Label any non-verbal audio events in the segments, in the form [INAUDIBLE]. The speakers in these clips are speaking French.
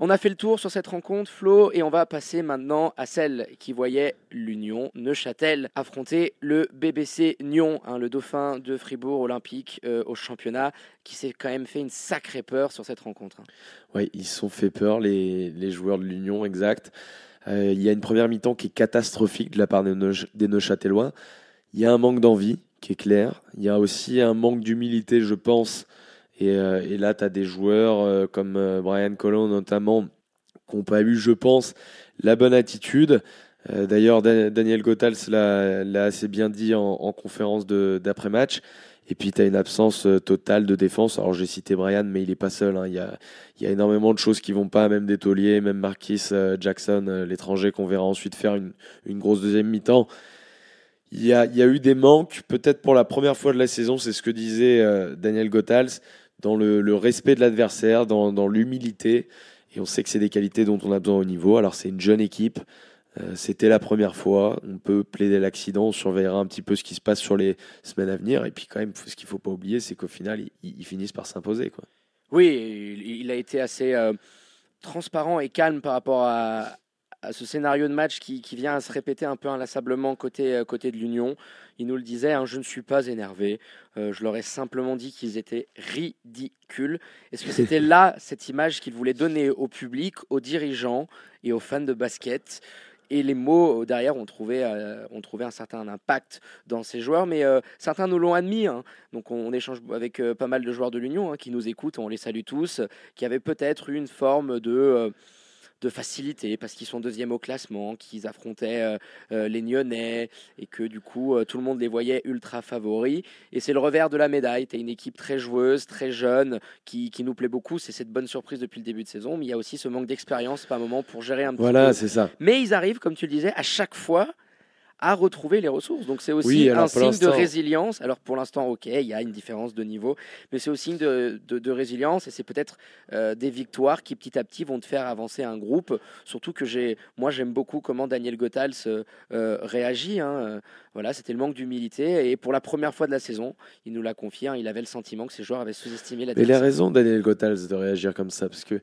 On a fait le tour sur cette rencontre, Flo, et on va passer maintenant à celle qui voyait l'Union Neuchâtel affronter le BBC Nyon, hein, le dauphin de Fribourg olympique euh, au championnat, qui s'est quand même fait une sacrée peur sur cette rencontre. Hein. Oui, ils sont fait peur, les, les joueurs de l'Union, exact. Euh, il y a une première mi-temps qui est catastrophique de la part des, des Neuchâtelois. Il y a un manque d'envie qui est clair. Il y a aussi un manque d'humilité, je pense, euh, et, là, tu as des joueurs euh, comme euh, Brian Colon notamment, qui n'ont pas eu, je pense, la bonne attitude. D'ailleurs, Daniel Gotals l'a assez bien dit en, conférence d'après-match. Et puis, tu as une absence totale de défense. Alors, j'ai cité Brian, mais il n'est pas seul. Hein. Il, y a, énormément de choses qui vont pas, même des tauliers, même Marquis Jackson, l'étranger qu'on verra ensuite faire une, grosse deuxième mi-temps. Il y, a, il y, a, eu des manques, peut-être pour la première fois de la saison, c'est ce que disait Daniel Gotals dans le, respect de l'adversaire, dans, l'humilité. Et on sait que c'est des qualités dont on a besoin au niveau. Alors c'est une jeune équipe. Euh, c'était la première fois. On peut plaider l'accident. On surveillera un petit peu ce qui se passe sur les semaines à venir. Et puis quand même, ce qu'il ne faut pas oublier, c'est qu'au final, ils, finissent par s'imposer. Oui, il a été assez euh, transparent et calme par rapport à, ce scénario de match qui, vient à se répéter un peu inlassablement côté, euh, côté de l'Union. Il nous le disait, hein, je ne suis pas énervé. Euh, je leur ai simplement dit qu'ils étaient ridicules. Est-ce que c'était [LAUGHS] là cette image qu'il voulait donner au public, aux dirigeants et aux fans de basket? Et les mots euh, derrière ont trouvé, ont trouvé un certain impact dans ces joueurs, mais certains nous l'ont admis. Hein. Donc on, échange avec pas mal de joueurs de l'Union hein, qui nous écoutent, on les salue tous, qui avaient peut-être une forme de de facilité parce qu'ils sont deuxième au classement, qu'ils affrontaient euh, euh, les Nyonnais et que du coup euh, tout le monde les voyait ultra favoris. Et c'est le revers de la médaille. Tu une équipe très joueuse, très jeune, qui, qui nous plaît beaucoup. C'est cette bonne surprise depuis le début de saison. Mais il y a aussi ce manque d'expérience par moment pour gérer un petit voilà, c'est ça. Mais ils arrivent, comme tu le disais, à chaque fois à retrouver les ressources. Donc c'est aussi un signe de résilience. Alors pour l'instant, ok, il y a une différence de niveau, mais c'est aussi signe de, de, résilience et c'est peut-être euh, des victoires qui petit à petit vont te faire avancer un groupe. Surtout que j'ai, moi j'aime beaucoup comment Daniel Gothals euh, réagit. Hein. Voilà, c'était le manque d'humilité et pour la première fois de la saison, il nous l'a confié. Hein, il avait le sentiment que ses joueurs avaient sous-estimé la. Mais il a raison, Daniel Gothals, de réagir comme ça parce que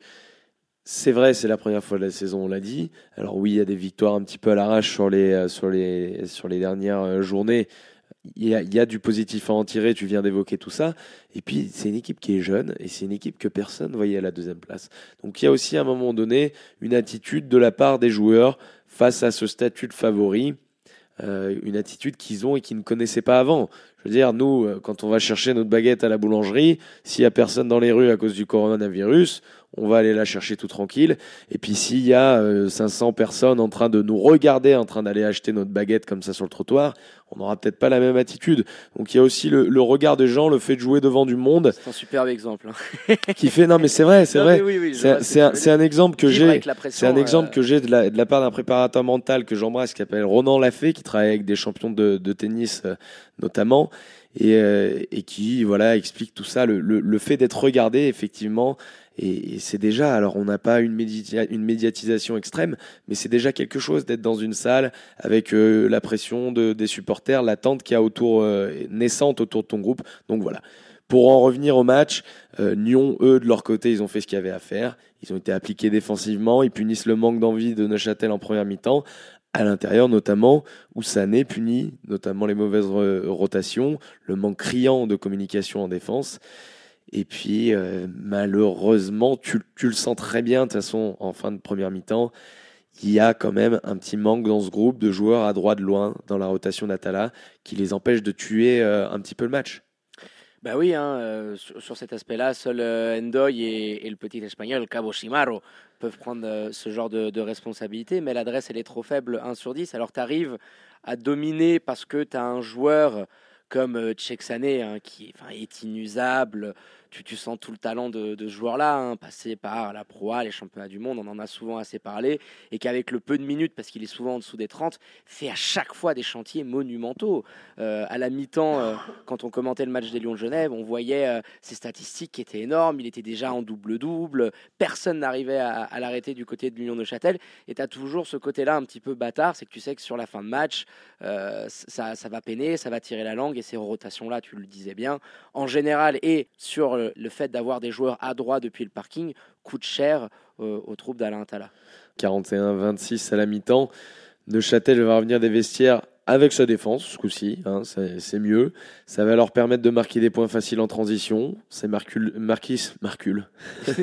c'est vrai, c'est la première fois de la saison, on l'a dit. Alors oui, il y a des victoires un petit peu à l'arrache sur les, euh, sur, les, sur les dernières euh, journées. Il y, a, du positif à en tirer, tu viens d'évoquer tout ça. Et puis, c'est une équipe qui est jeune et c'est une équipe que personne ne voyait à la deuxième place. Donc, il y a aussi à un moment donné une attitude de la part des joueurs face à ce statut de favori, euh, une attitude qu'ils ont et qu'ils ne connaissaient pas avant. Je veux dire, nous, quand on va chercher notre baguette à la boulangerie, s'il n'y a personne dans les rues à cause du coronavirus, on va aller la chercher tout tranquille. Et puis s'il y a 500 euh, personnes en train de nous regarder, en train d'aller acheter notre baguette comme ça sur le trottoir, on n'aura peut-être pas la même attitude. Donc il y a aussi le, regard des gens, le fait de jouer devant du monde. C'est un superbe exemple. Hein. [LAUGHS] qui fait non mais c'est vrai, c'est vrai. c'est un, exemple que j'ai. C'est un exemple que j'ai de la, part d'un préparateur mental que j'embrasse qui s'appelle Ronan Lafay, qui travaille avec des champions de, tennis euh, notamment. Et, euh, et, qui voilà explique tout ça, le, le fait d'être regardé effectivement et, c'est déjà, alors on n'a pas une, une, médiatisation extrême, mais c'est déjà quelque chose d'être dans une salle avec euh, la pression de, des supporters, l'attente qu'il y a autour, euh, naissante autour de ton groupe. Donc voilà. Pour en revenir au match, euh, Nyon, eux, de leur côté, ils ont fait ce qu'il y avait à faire. Ils ont été appliqués défensivement. Ils punissent le manque d'envie de Neuchâtel en première mi-temps. À l'intérieur, notamment, où Sané punit notamment les mauvaises rotations, le manque criant de communication en défense. Et puis, euh, malheureusement, tu, le sens très bien, de toute façon, en fin de première mi-temps, il y a quand même un petit manque dans ce groupe de joueurs à droite loin dans la rotation d'Atala qui les empêche de tuer euh, un petit peu le match. Bah oui, hein, euh, sur, cet aspect-là, seul Endoy et, le petit espagnol Cabo Shimaro peuvent prendre ce genre de, de, responsabilité, mais l'adresse elle est trop faible, 1 sur 10. Alors tu arrives à dominer parce que tu as un joueur comme euh, Sané, hein, qui est inusable. Tu, sens tout le talent de, ce joueur-là, hein, passé par la Pro les championnats du monde, on en a souvent assez parlé, et qu'avec le peu de minutes, parce qu'il est souvent en dessous des 30, fait à chaque fois des chantiers monumentaux. Euh, à la mi-temps, euh, quand on commentait le match des Lions de Genève, on voyait ses statistiques qui étaient énormes, il était déjà en double-double, personne n'arrivait à, l'arrêter du côté de l'Union de Châtel, et tu as toujours ce côté-là un petit peu bâtard, c'est que tu sais que sur la fin de match, ça, ça va peiner, ça va tirer la langue, et ces rotations-là, tu le disais bien, en général, et sur le fait d'avoir des joueurs à droit depuis le parking, coûte cher aux troupes d'Alain Tala. 41-26 à la mi-temps. Neuchâtel va revenir des vestiaires avec sa défense ce coup-ci, hein, c'est mieux. Ça va leur permettre de marquer des points faciles en transition. C'est Marcul. [LAUGHS]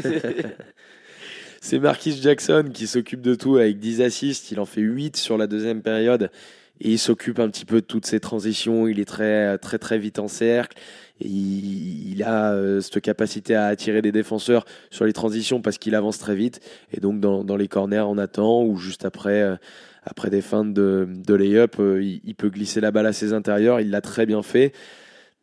c'est Marquis Jackson qui s'occupe de tout avec 10 assists. Il en fait 8 sur la deuxième période il s'occupe un petit peu de toutes ces transitions. Il est très très très vite en cercle. Il, a euh, cette capacité à attirer des défenseurs sur les transitions parce qu'il avance très vite. Et donc dans, les corners, on attend ou juste après. Euh, après des feintes de, de lay-up, euh, il, peut glisser la balle à ses intérieurs. Il l'a très bien fait.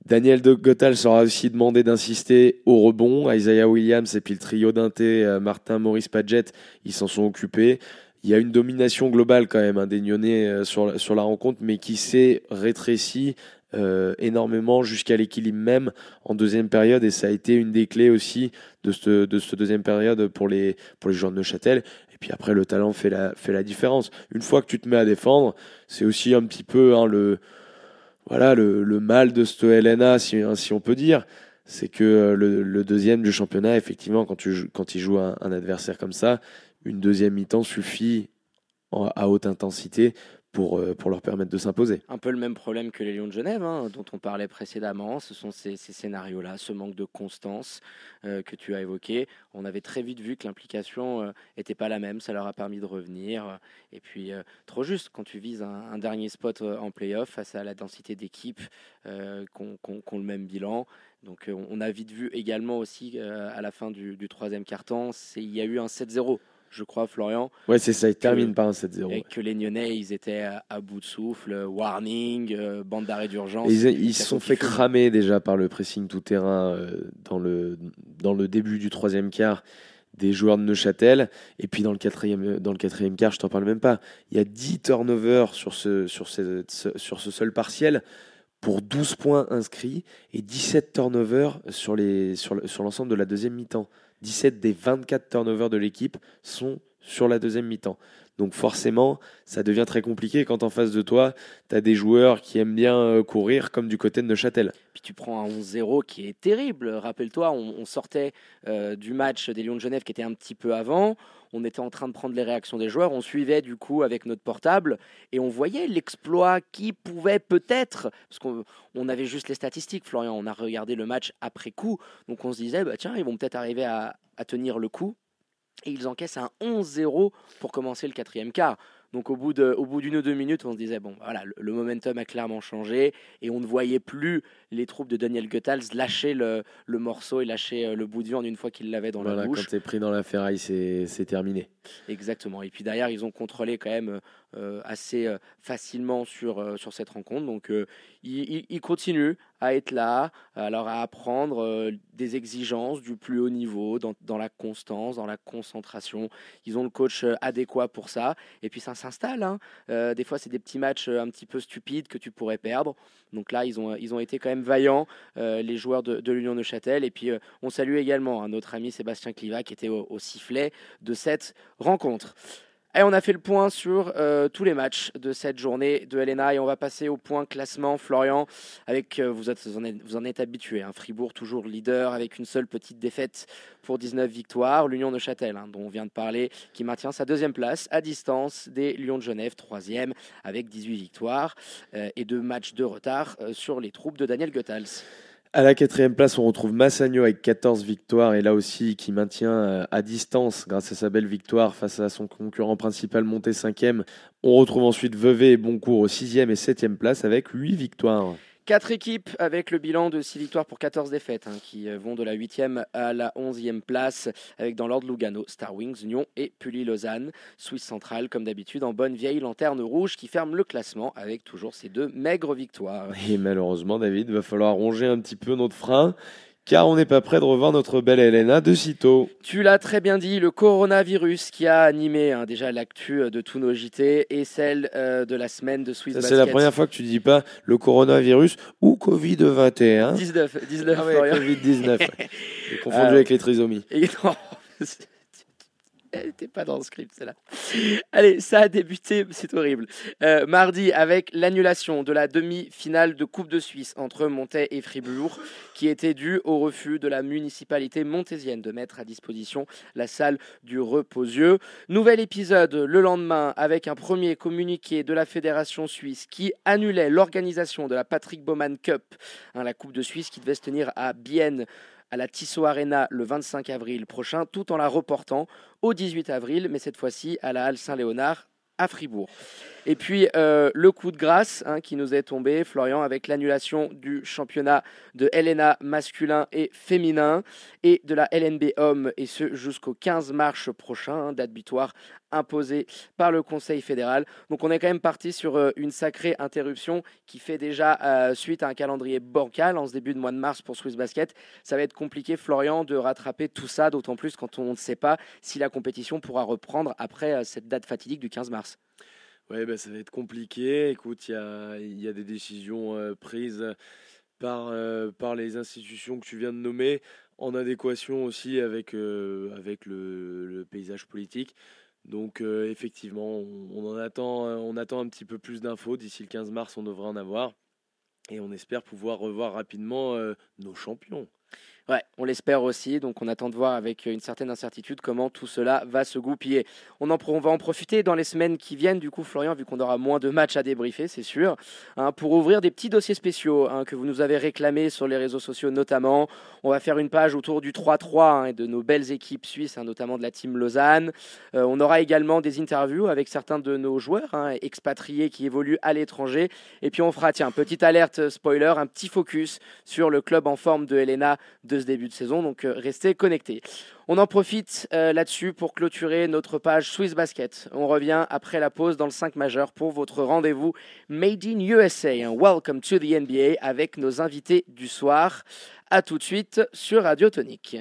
Daniel de Gottal sera aussi demandé d'insister au rebond. Isaiah Williams et puis le trio d'inté, Martin, Maurice Padgett, ils s'en sont occupés. Il y a une domination globale quand même, un euh, sur, sur la rencontre, mais qui s'est rétrécie énormément jusqu'à l'équilibre même en deuxième période et ça a été une des clés aussi de cette, de cette deuxième période pour les, pour les joueurs de Neuchâtel puis après, le talent fait la, fait la différence. Une fois que tu te mets à défendre, c'est aussi un petit peu hein, le, voilà, le, le, mal de ce LNA, si, hein, si on peut dire. C'est que euh, le, deuxième du championnat, effectivement, quand, tu, quand il joue un adversaire comme ça, une deuxième mi-temps suffit à haute intensité pour, euh, pour leur permettre de s'imposer. Un peu le même problème que les Lions de Genève, hein, dont on parlait précédemment. Ce sont ces, scénarios-là, ce manque de constance euh, que tu as évoqué. On avait très vite vu que l'implication n'était euh, pas la même. Ça leur a permis de revenir. Et puis, trop juste, quand tu vises un, dernier spot en playoff face à la densité d'équipes qui ont le même bilan. Donc, on a vite vu également aussi à la fin du, du troisième quart-temps, il y a eu un 7-0 je crois, Florian. Ouais, c'est ça, il termine par un 7-0. Et que les Nyonnais, ils étaient à, bout de souffle, warning, euh, bande d'arrêt d'urgence. Ils se sont fait cramer déjà par le pressing tout-terrain euh, dans, le, dans le début du troisième quart des joueurs de Neuchâtel. Et puis dans le quatrième, dans le quatrième quart, je t'en parle même pas, il y a 10 turnovers sur ce, sur ce, sur ce seul partiel pour 12 points inscrits et 17 turnovers sur l'ensemble sur, sur de la deuxième mi-temps. 17 des 24 turnovers de l'équipe sont sur la deuxième mi-temps. Donc forcément, ça devient très compliqué quand en face de toi, tu as des joueurs qui aiment bien euh, courir comme du côté de Neuchâtel. Puis tu prends un 11-0 qui est terrible. Rappelle-toi, on, sortait euh, du match des Lions de Genève qui était un petit peu avant. On était en train de prendre les réactions des joueurs. On suivait du coup avec notre portable et on voyait l'exploit qui pouvait peut-être, parce qu'on avait juste les statistiques, Florian, on a regardé le match après coup. Donc on se disait, bah, tiens, ils vont peut-être arriver à tenir le coup et ils encaissent un 11-0 pour commencer le quatrième quart. Donc au bout de, au bout d'une ou deux minutes, on se disait bon, voilà, le, momentum a clairement changé et on ne voyait plus les troupes de Daniel Goethals lâcher le, le morceau et lâcher euh, le bout de viande une fois qu'il l'avait dans la bouche. Quand c'est pris dans la ferraille, c'est terminé. Exactement. Et puis derrière, ils ont contrôlé quand même euh, assez euh, facilement sur, sur cette rencontre. Donc ils, ils, continuent à être là, alors à apprendre des exigences du plus haut niveau, dans, dans, la constance, dans la concentration. Ils ont le coach adéquat pour ça. Et puis ça s'installe. Hein. Euh, des fois, c'est des petits matchs euh, un petit peu stupides que tu pourrais perdre. Donc là, ils ont, ils ont été quand même vaillants, euh, les joueurs de, de l'Union de Châtel. Et puis, on salue également hein, notre ami Sébastien Cliva qui était au sifflet de cette rencontre. Et on a fait le point sur euh, tous les matchs de cette journée de LNA et on va passer au point classement. Florian, avec euh, vous, êtes, en êtes habitué. Hein. Fribourg toujours leader avec une seule petite défaite pour 19 victoires. L'Union de Châtel, hein, dont on vient de parler, qui maintient sa deuxième place à distance des Lions de Genève, troisième avec 18 victoires euh, et deux matchs de retard sur les troupes de Daniel Goethals. À la quatrième place, on retrouve Massagno avec 14 victoires et là aussi qui maintient euh, à distance grâce à sa belle victoire face à son concurrent principal monté cinquième. On retrouve ensuite Vevey et Boncourt au sixième et septième place avec 8 victoires. Quatre équipes avec le bilan de 6 victoires pour 14 défaites hein, qui euh, vont de la 8e à la 11e place avec dans l'ordre Lugano, Star Wings, Union et Pully Lausanne. Suisse centrale comme d'habitude en bonne vieille lanterne rouge qui ferme le classement avec toujours ces deux maigres victoires. Et malheureusement David, va falloir ronger un petit peu notre frein car on n'est pas prêt de revoir notre belle Elena de sitôt. Tu l'as très bien dit, le coronavirus qui a animé hein, déjà l'actu euh, de tous nos JT et celle euh, de la semaine de Swiss C'est la première fois que tu dis pas le coronavirus ou Covid-21. 19, 19 Covid-19. confondu avec les trisomies. Et non, [LAUGHS] elle n'était pas dans le script, celle-là. Allez, ça a débuté, c'est horrible. Euh, mardi, avec l'annulation de la demi-finale de Coupe de Suisse entre Montaix et Fribourg, qui était due au refus de la municipalité montésienne de mettre à disposition la salle du Reposieux. Nouvel épisode le lendemain, avec un premier communiqué de la Fédération suisse qui annulait l'organisation de la Patrick Bowman Cup, hein, la Coupe de Suisse qui devait se tenir à Bienne à la Tissot Arena le 25 avril prochain, tout en la reportant au 18 avril, mais cette fois-ci à la Halle Saint-Léonard à Fribourg. Et puis euh, le coup de grâce hein, qui nous est tombé, Florian, avec l'annulation du championnat de LNA masculin et féminin et de la LNB homme, et ce jusqu'au 15 mars prochain, hein, date butoir imposée par le Conseil fédéral. Donc on est quand même parti sur euh, une sacrée interruption qui fait déjà euh, suite à un calendrier bancal en ce début de mois de mars pour Swiss Basket. Ça va être compliqué, Florian, de rattraper tout ça, d'autant plus quand on ne sait pas si la compétition pourra reprendre après cette date fatidique du 15 mars. Ouais, bah, ça va être compliqué. Écoute, il y a, des décisions euh, prises par, euh, les institutions que tu viens de nommer, en adéquation aussi avec, euh, le, paysage politique. Donc effectivement, on, on, en attend, un petit peu plus d'infos. D'ici le 15 mars, on devrait en avoir. Et on espère pouvoir revoir rapidement nos champions. On l'espère aussi. Donc on attend de voir avec une certaine incertitude comment tout cela va se goupiller. On, va en profiter dans les semaines qui viennent, du coup, Florian, vu qu'on aura moins de matchs à débriefer, c'est sûr, hein, pour ouvrir des petits dossiers spéciaux hein, que vous nous avez réclamés sur les réseaux sociaux notamment. On va faire une page autour du 3-3 hein, et de nos belles équipes suisses, notamment de la team Lausanne. Euh, on aura également des interviews avec certains de nos joueurs expatriés qui évoluent à l'étranger. Et puis on fera, tiens, petite alerte spoiler, un petit focus sur le club en forme de Helena de ce début de saison, donc euh, restez connectés. On en profite euh, là-dessus pour clôturer notre page Swiss Basket. On revient après la pause dans le 5 majeur pour votre rendez-vous Made in USA. Welcome to the NBA avec nos invités du soir. A tout de suite sur Radio Tonique.